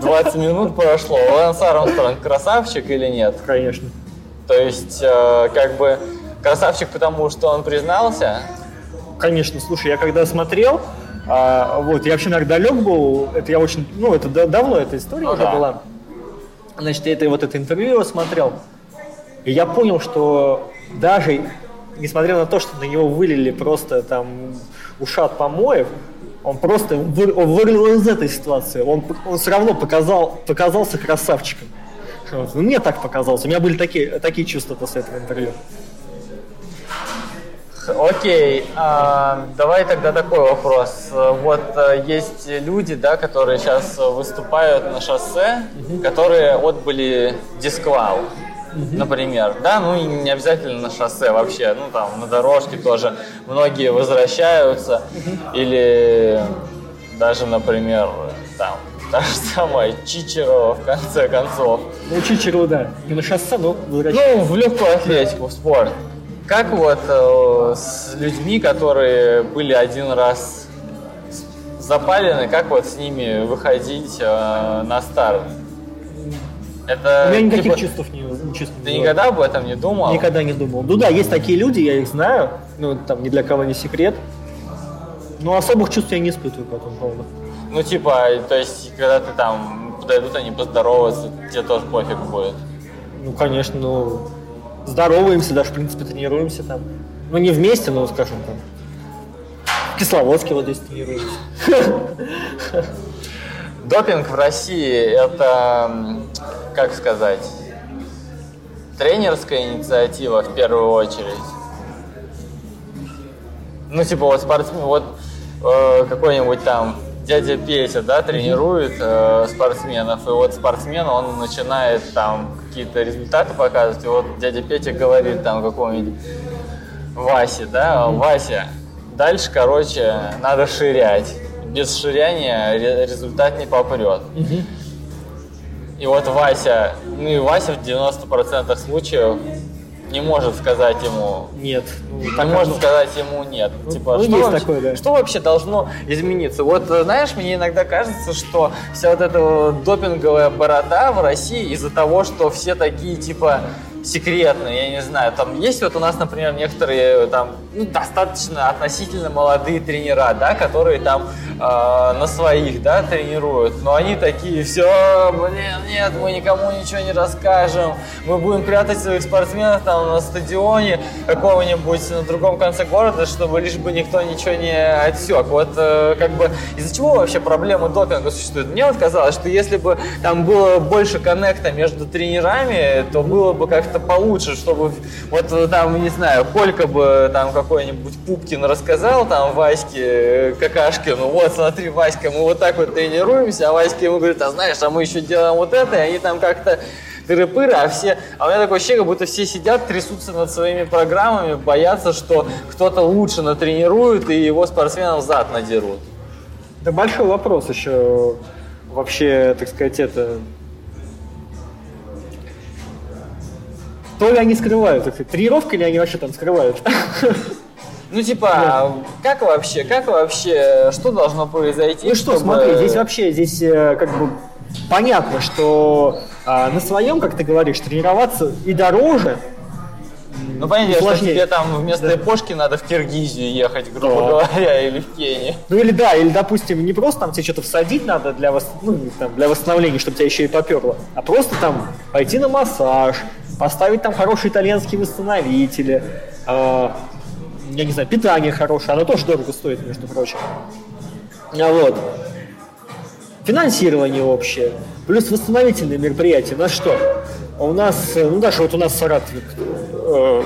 20 минут прошло. Лэнс Армстронг красавчик или нет? Конечно. То есть, э, как бы, красавчик, потому что он признался? Конечно, слушай, я когда смотрел, а, вот, я вообще, наверное, далек был, это я очень, ну, это давно эта история ну, уже да. была. Значит, я это, вот это интервью его смотрел, и я понял, что даже несмотря на то, что на него вылили просто там ушат помоев, он просто вы, он вырвал из этой ситуации. Он, он все равно показал, показался красавчиком. Вот. Ну, мне так показалось. У меня были такие, такие чувства после этого интервью. Окей, а, давай тогда такой вопрос. Вот а, есть люди, да, которые сейчас выступают на шоссе, угу. которые отбыли дисквал например, да, ну и не обязательно на шоссе вообще, ну там на дорожке тоже многие возвращаются, или даже, например, там та же самая Чичерова в конце концов. Ну, Чичерова, да, не на шоссе, но Ну, в легкую атлетику, в спорт. Как вот э, с людьми, которые были один раз запалены, как вот с ними выходить э, на старт? Это, У меня никаких типа, чувств не, чувств Ты никогда об этом не думал? Никогда не думал. Ну да, есть такие люди, я их знаю, ну там ни для кого не секрет. Но особых чувств я не испытываю по этому поводу. Ну типа, то есть, когда ты там подойдут, они поздороваются, тебе тоже пофиг будет? Ну конечно, ну здороваемся, даже в принципе тренируемся там. Ну не вместе, но скажем там. В Кисловодске вот здесь тренируемся. Допинг в России это как сказать, тренерская инициатива в первую очередь. Ну, типа, вот спортсмен, вот э, какой-нибудь там дядя Петя, да, тренирует э, спортсменов, и вот спортсмен, он начинает там какие-то результаты показывать, и вот дядя Петя говорит там какому-нибудь Васе, да, Вася, дальше, короче, надо ширять. Без ширяния результат не попрет. И вот Вася, ну и Вася в 90% случаев не может сказать ему нет. Ну, не так может сказать ему нет. Ну, типа, ну, что, вообще, такое, да. что вообще должно измениться? Вот э, знаешь, мне иногда кажется, что вся вот эта допинговая борода в России из-за того, что все такие типа секретные, я не знаю, там есть вот у нас, например, некоторые там ну, достаточно относительно молодые тренера, да, которые там э, на своих, да, тренируют, но они такие, все, блин, нет, мы никому ничего не расскажем, мы будем прятать своих спортсменов там на стадионе какого-нибудь на другом конце города, чтобы лишь бы никто ничего не отсек. Вот э, как бы из-за чего вообще проблема допинга существует? Мне вот казалось, что если бы там было больше коннекта между тренерами, то было бы как-то получше, чтобы вот там, не знаю, Колька бы там какой-нибудь Пупкин рассказал там Ваське э, Какашкину, вот смотри, Васька, мы вот так вот тренируемся, а Васька ему говорит, а знаешь, а мы еще делаем вот это, и они там как-то тыры-пыры, а все, а у меня такое ощущение, будто все сидят, трясутся над своими программами, боятся, что кто-то лучше натренирует и его спортсменов зад надерут. Да большой вопрос еще вообще, так сказать, это то ли они скрывают, так сказать, тренировка или они вообще там скрывают? Ну, типа, Нет. как вообще, как вообще, что должно произойти? Ну что, чтобы... смотри, здесь вообще, здесь э, как бы понятно, что а, на своем, как ты говоришь, тренироваться и дороже, ну, понятно, что тебе там вместо да. япошки надо в Киргизию ехать, грубо да. говоря, или в Кению. Ну, или да, или, допустим, не просто там тебе что-то всадить надо для, вос... ну, там, для восстановления, чтобы тебя еще и поперло, а просто там пойти на массаж, поставить там хорошие итальянские восстановители, э, я не знаю, питание хорошее, оно тоже дорого стоит, между прочим. А вот. Финансирование общее, плюс восстановительные мероприятия. У нас что? У нас, ну даже вот у нас в Саратове, э,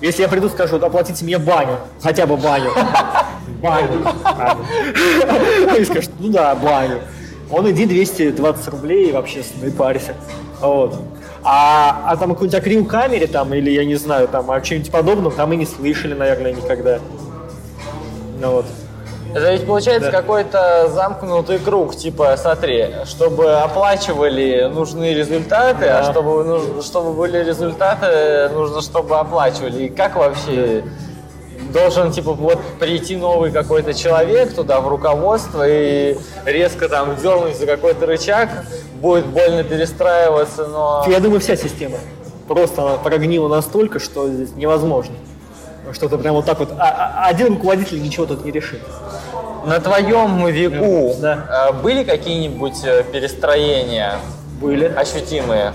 если я приду, скажу, оплатите мне баню, хотя бы баню. Баню. И скажут, ну да, баню. Он иди 220 рублей и вообще и парься. Вот. А, а там какой-нибудь акрил камере там, или я не знаю, там, о чем-нибудь подобном, там и не слышали, наверное, никогда. Ну вот. Это ведь получается да. какой-то замкнутый круг, типа, смотри, чтобы оплачивали нужны результаты, а да. а чтобы, ну, чтобы были результаты, нужно, чтобы оплачивали. И как вообще должен, типа, вот прийти новый какой-то человек туда в руководство и резко там дернуть за какой-то рычаг, будет больно перестраиваться, но... Я думаю, вся система просто она прогнила настолько, что здесь невозможно. Что-то прям вот так вот. А, а один руководитель ничего тут не решит. На твоем веку да. Э, были какие-нибудь э, перестроения? Были. Ощутимые?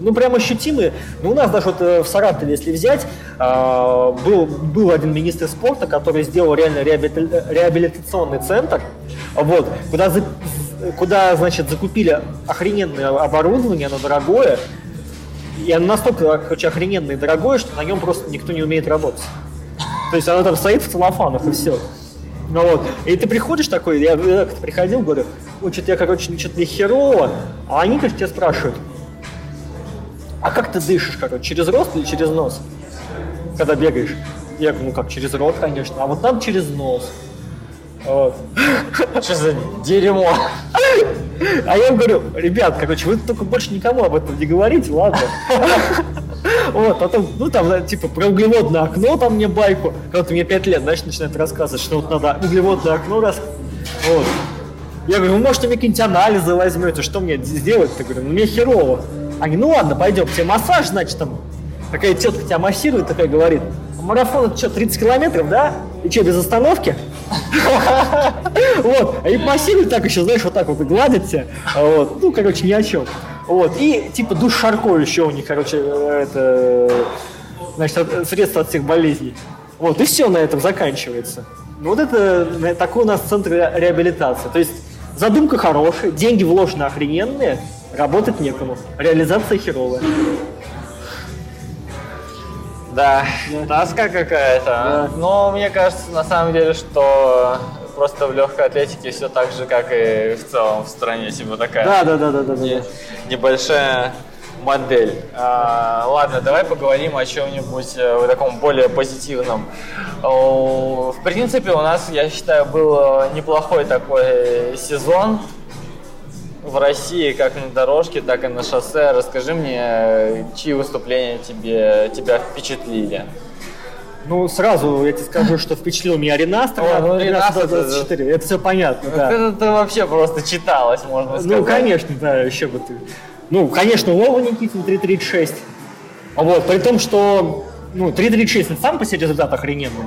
Ну, прям ощутимые. Ну, у нас даже вот э, в Саратове, если взять, был, был один министр спорта, который сделал реально реабилитационный центр, вот, куда куда, значит, закупили охрененное оборудование, оно дорогое, и оно настолько, короче, охрененное и дорогое, что на нем просто никто не умеет работать. То есть оно там стоит в целлофанах и все. Ну вот. И ты приходишь такой, я, я приходил, говорю, ну что-то я, короче, что-то не херово, а они, конечно, тебя спрашивают, а как ты дышишь, короче, через рот или через нос, когда бегаешь? Я говорю, ну как, через рот, конечно, а вот там через нос. Вот. Что за дерьмо? А я им говорю, ребят, короче, вы только больше никому об этом не говорите, ладно? Вот, потом, ну там, типа, про углеводное окно там мне байку, когда мне 5 лет, знаешь, начинает рассказывать, что вот надо углеводное окно раз... Вот. Я говорю, вы, может, мне какие-нибудь анализы возьмете, что мне сделать? Я говорю, ну мне херово. Они, ну ладно, пойдем, тебе массаж, значит, там, такая тетка тебя массирует, такая говорит, марафон это что, 30 километров, да? И что, без остановки? Вот, и массируют так еще, знаешь, вот так вот и гладят тебя, вот, ну, короче, ни о чем. Вот, и типа душ Шарко еще у них, короче, это, значит, средство от всех болезней. Вот, и все на этом заканчивается. Ну, вот это такой у нас центр реабилитации. То есть задумка хорошая, деньги вложены охрененные, работать некому. Реализация херовая. Да, тоска какая-то. Да. Но мне кажется, на самом деле, что просто в легкой атлетике все так же, как и в целом в стране, типа такая. Да, да, да, да, да. Не, небольшая модель. А, ладно, давай поговорим о чем-нибудь э, таком более позитивном. В принципе, у нас, я считаю, был неплохой такой сезон в России, как на дорожке, так и на шоссе. Расскажи мне, чьи выступления тебе, тебя впечатлили? Ну, сразу я тебе скажу, что впечатлил меня Ренастер. О, ну, Ренастер 24, это, все понятно, да. Это, это вообще просто читалось, можно ну, сказать. Ну, конечно, да, еще бы ты. Ну, конечно, Вова Никитин 3.36. Вот, при том, что ну, 3.36 это сам по себе результат охрененный.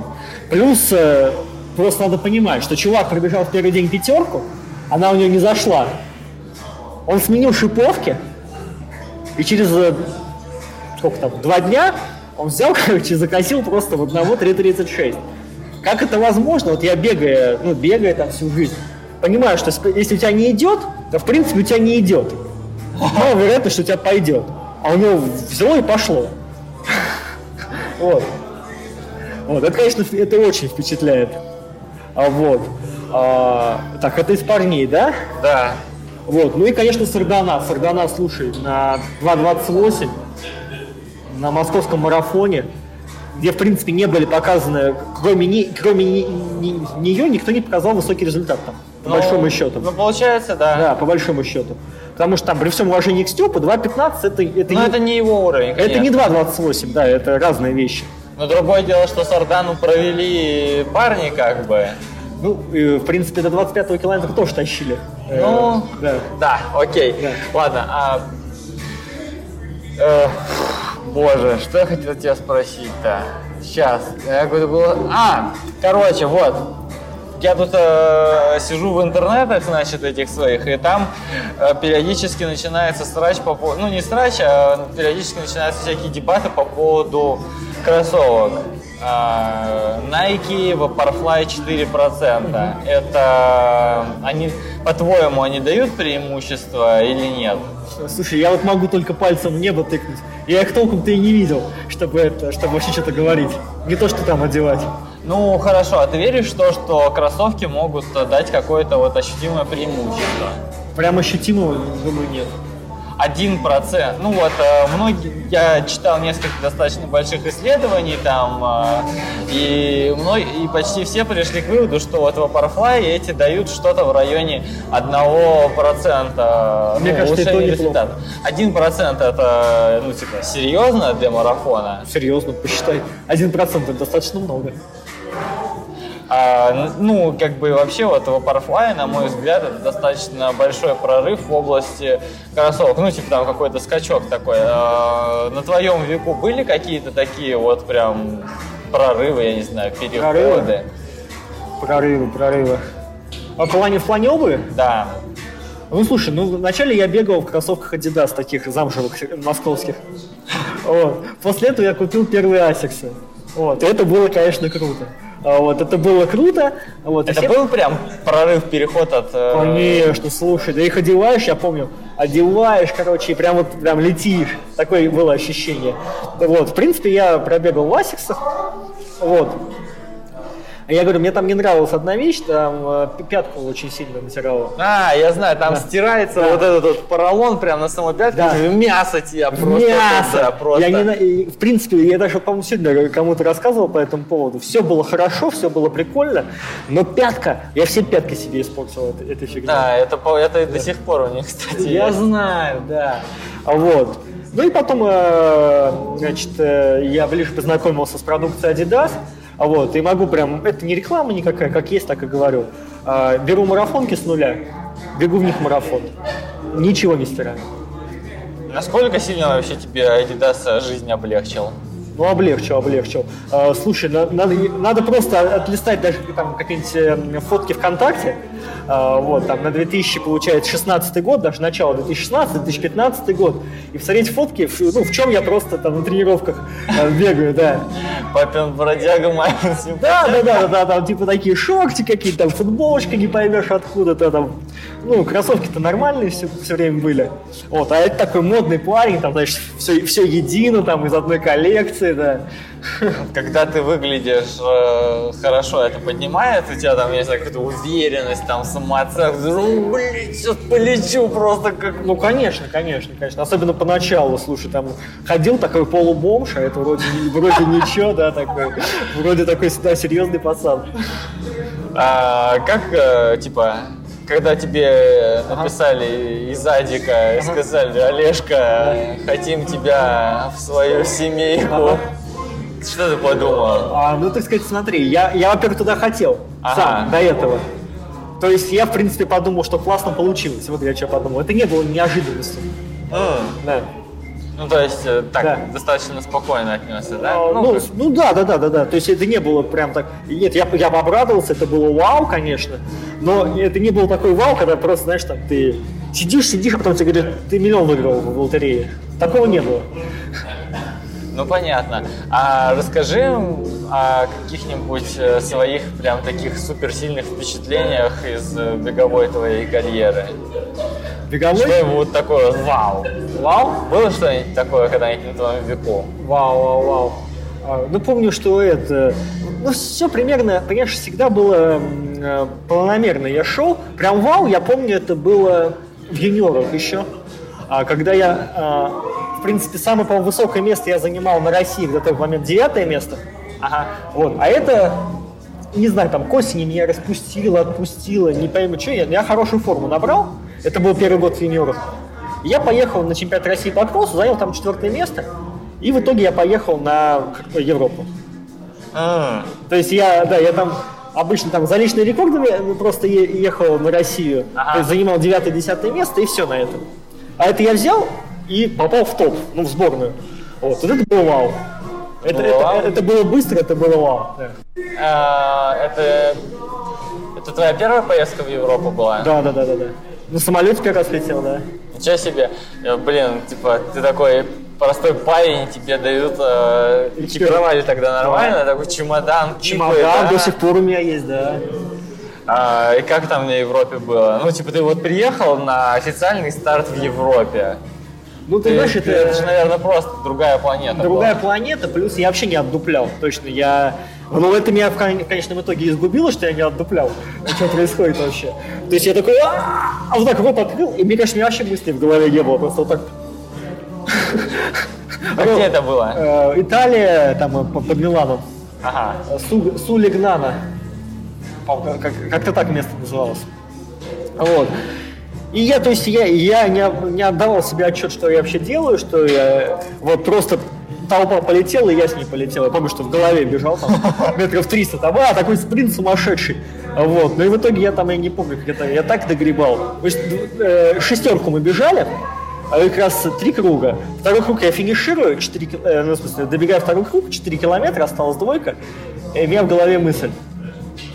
Плюс э, просто надо понимать, что чувак пробежал в первый день пятерку, она у него не зашла. Он сменил шиповки, и через э, сколько там, два дня он взял, короче, закосил просто в одного 3.36. Как это возможно? Вот я бегаю, ну, бегаю там всю жизнь, понимаю, что если у тебя не идет, то в принципе у тебя не идет. Мало вероятно, что у тебя пойдет. А у него взяло и пошло. Вот. Вот, это, конечно, это очень впечатляет. А вот. А, так, это из парней, да? Да. Вот. Ну и, конечно, Сардана. Сардана, слушай, на 2.28 на московском марафоне, где, в принципе, не были показаны, кроме, не, кроме не, не, нее, никто не показал высокий результат там, по ну, большому счету. Ну, получается, да. Да, по большому счету. Потому что там, при всем уважении к Степу, 2.15 это, это, Но не, это не его уровень, конечно. Это не 2.28, да, это разные вещи. Но другое дело, что Сардану провели парни, как бы. Ну, в принципе, до 25-го километра тоже тащили. Ну, э, да. да, окей. Да. Ладно, а... Э, боже, что я хотел тебя спросить-то? Сейчас. Я говорю. А, короче, вот я тут э, сижу в интернетах, значит, этих своих, и там э, периодически начинается срач по поводу, ну не срач, а периодически начинаются всякие дебаты по поводу кроссовок. Э, Nike Vaporfly 4%. Mm-hmm. Это они, по-твоему, они дают преимущество или нет? Слушай, я вот могу только пальцем в небо тыкнуть. Я их толком-то и не видел, чтобы это, чтобы вообще что-то говорить. Не то, что там одевать. Ну, хорошо, а ты веришь в то, что кроссовки могут дать какое-то вот ощутимое преимущество? Прям ощутимого, думаю, нет. Один процент. Ну вот, э, многие, я читал несколько достаточно больших исследований там, э, и, мной, и почти все пришли к выводу, что вот Vaporfly эти дают что-то в районе одного процента Мне ну, кажется, это результата. Один процент это, ну, типа, серьезно для марафона? Серьезно, посчитай. Один процент это достаточно много. А, ну, как бы вообще вот Vaporfly, на мой взгляд, это достаточно большой прорыв в области кроссовок. Ну, типа там какой-то скачок такой. А, на твоем веку были какие-то такие вот прям прорывы, я не знаю, переходы? Прорывы, прорывы. прорывы. А в плане, в плане обуви? Да. Ну, слушай, ну, вначале я бегал в кроссовках Adidas, таких замшевых, московских. Вот. После этого я купил первые асиксы. Вот. И это было, конечно, круто. А, вот, это было круто. Вот, это все... был прям прорыв, переход от... Э, Конечно, слушай, да их одеваешь, я помню, одеваешь, короче, и прям вот прям летишь. Такое было ощущение. Вот, в принципе, я пробегал в Асиксах. Вот. Я говорю, мне там не нравилась одна вещь, там э, пятку очень сильно натирала. А, я знаю, там да. стирается да. вот этот вот поролон прямо на самой пятке, да. мясо тебя просто. Мясо! Да, просто. Я не, в принципе, я даже, по-моему, сегодня кому-то рассказывал по этому поводу. Все было хорошо, все было прикольно, но пятка, я все пятки себе испортил этой, этой фигней. Да, это, это да. до сих пор у них, кстати. Я есть. знаю, да. Вот. Ну и потом, э, значит, э, я ближе познакомился с продукцией Adidas. Вот, и могу прям, это не реклама никакая, как есть, так и говорю. А, беру марафонки с нуля, бегу в них марафон. Ничего не стираю. Насколько сильно вообще тебе Adidas жизнь облегчил? Ну, облегчил, облегчил. А, слушай, надо, надо просто отлистать даже там какие-нибудь эм, фотки ВКонтакте, вот, там на 2000, получается, 16 год, даже начало 2016-2015 год, и посмотреть фотки, ну, в чем я просто там на тренировках э, бегаю, да. Папин бродяга, мамин Да, да, да, да, там типа такие шорти какие-то, там футболочка не поймешь откуда-то там. ну, кроссовки-то нормальные все, все время были. Вот, а это такой модный парень, там, знаешь, все, все едино, там, из одной коллекции, да. Когда ты выглядишь э, хорошо, это поднимает у тебя там есть какая-то уверенность, там самооценка, ну, блин, сейчас полечу просто как... Ну, конечно, конечно, конечно. Особенно поначалу, слушай, там ходил такой полубомж, а это вроде, вроде ничего, да, такой, вроде такой всегда серьезный пацан. А, как, э, типа, когда тебе написали из Адика и сказали, Олежка, хотим тебя в свою семейку, что ты подумал? А, ну, так сказать, смотри, я, я во-первых, туда хотел ага. сам до этого. То есть я, в принципе, подумал, что классно получилось. Вот я что подумал. Это не было неожиданностью. Mm. Да. Ну, то есть, э, так, да. достаточно спокойно отнесся, да? А, ну, ну, ну, да, да, да, да, да. То есть это не было прям так... Нет, я, я обрадовался, это было вау, конечно, но это не было такой вау, когда просто, знаешь, там, ты сидишь, сидишь, а потом тебе говорят, ты миллион выиграл в лотерее. Такого не было. Ну, понятно. А расскажи о каких-нибудь э, своих прям таких суперсильных впечатлениях из э, беговой твоей карьеры. Беговой? Что вот такое вау? Вау? Было что-нибудь такое когда-нибудь на твоем веку? Вау, вау, вау. А, ну, помню, что это... Ну, все примерно, понимаешь, всегда было э, планомерно. Я шел, прям вау, я помню, это было в юниорах еще. А когда я а, принципе, самое, по высокое место я занимал на России в тот момент девятое место. Ага. Вот. А это, не знаю, там к осени меня распустило, отпустило, не пойму, что я. Я хорошую форму набрал. Это был первый год юниоров. Я поехал на чемпионат России по кроссу, занял там четвертое место. И в итоге я поехал на Европу. А. То есть я, да, я там обычно там за личные рекорды просто ехал на Россию, ага. то есть занимал девятое-десятое место и все на этом. А это я взял и попал в топ, ну, в сборную. Вот, вот это было вау. Это, это, это, было быстро, это было вау. Да. А, это, это твоя первая поездка в Европу была? Да, да, да, да, да. На самолете как раз летел, да. Ничего себе. Блин, типа, ты такой простой парень, тебе дают, э, экипировали тогда нормально, да. такой чемодан, Чемодан да? до сих пор у меня есть, да. А, и как там на Европе было? Ну, типа, ты вот приехал на официальный старт в Европе. Ну, ты, знаешь, это... Это же, наверное, просто другая планета Другая была. планета, плюс я вообще не отдуплял, точно. Я... Ну, это меня в конечном итоге изгубило, что я не отдуплял. Что происходит вообще? То есть я такой, а вот так рот открыл, и мне, конечно, вообще мыслей в голове не было, просто вот так... А где это было? Э, Италия, там, э, под Миланом. Ага. Сулигнана. Как-то так место называлось. Вот. И я, то есть, я, я не, не отдавал себе отчет, что я вообще делаю, что я вот просто толпа полетела, и я с ней полетел. Я помню, что в голове бежал там метров 300, там, а, такой спринт сумасшедший. Вот. Ну и в итоге я там, я не помню, как это, я так догребал. То есть э, шестерку мы бежали, а как раз три круга. Второй круг я финиширую, 4, э, ну, в смысле, добегаю второй круг, 4 километра, осталась двойка, и у меня в голове мысль.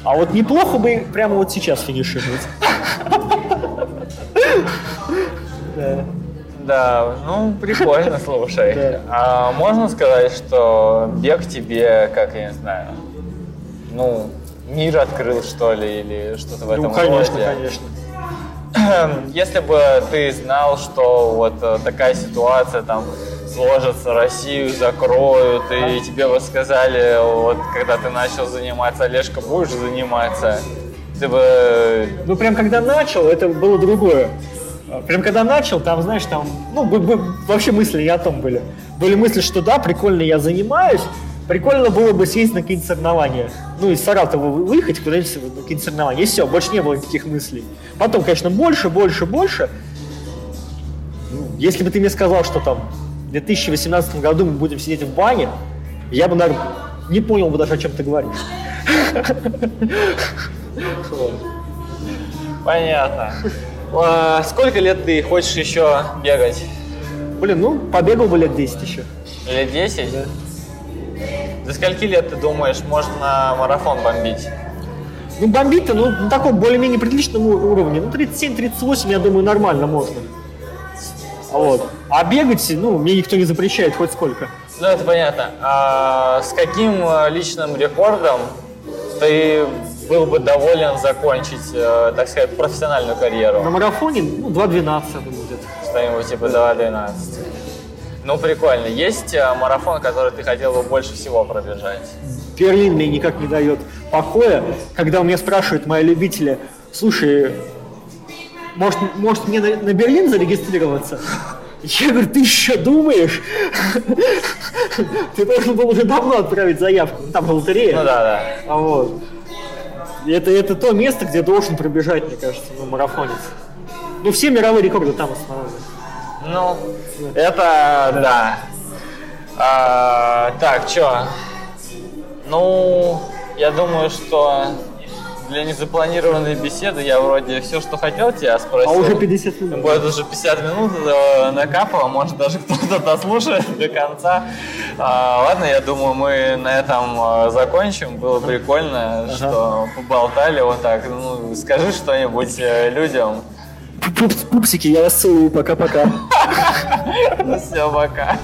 А вот неплохо бы прямо вот сейчас финишировать. Да. Да, ну прикольно, слушай. Да. А можно сказать, что бег тебе, как я не знаю, ну, мир открыл, что ли, или что-то в ну, этом ну, конечно, роде? конечно. Если бы ты знал, что вот э, такая ситуация там сложится, Россию закроют, и тебе бы сказали, вот когда ты начал заниматься, Олежка, будешь заниматься, бы... Ну, прям когда начал, это было другое. Прям когда начал, там, знаешь, там, ну, вообще мысли не о том были. Были мысли, что да, прикольно я занимаюсь, прикольно было бы съездить на какие-нибудь соревнования. Ну, из Саратова выехать куда-нибудь на какие-нибудь соревнования. И все, больше не было никаких мыслей. Потом, конечно, больше, больше, больше. Ну, если бы ты мне сказал, что там в 2018 году мы будем сидеть в бане, я бы, наверное, не понял бы даже, о чем ты говоришь. Понятно. А, сколько лет ты хочешь еще бегать? Блин, ну, побегал бы лет 10 еще. Лет 10? Да. До скольки лет, ты думаешь, можно марафон бомбить? Ну, бомбить-то, ну, на таком более-менее приличном уровне. Ну, 37-38, я думаю, нормально можно. Вот. А бегать, ну, мне никто не запрещает хоть сколько. Ну, это понятно. А с каким э, личным рекордом ты был бы доволен закончить, э, так сказать, профессиональную карьеру? На марафоне ну, 2.12 будет. Что-нибудь типа 2.12. Ну, прикольно. Есть э, марафон, который ты хотел бы больше всего пробежать? Берлин мне никак не дает покоя, когда у меня спрашивают мои любители, слушай, может, может мне на, на Берлин зарегистрироваться? Я говорю, ты еще думаешь? Ты должен был уже давно отправить заявку. Там же лотерея. Ну да, да. А вот. Это, это то место, где должен пробежать, мне кажется, ну, марафонец. Ну, все мировые рекорды там установлены. Ну, это да. А, так, что? Ну, я думаю, что для незапланированной беседы я вроде все, что хотел тебя спросил. А уже 50 минут. Будет уже 50 минут э, накапало, может даже кто-то дослушает до конца. А, ладно, я думаю, мы на этом э, закончим. Было прикольно, ага. что поболтали вот так. Ну, скажи что-нибудь э, людям. Пупсики, я вас целую. Пока-пока. Ну все, пока.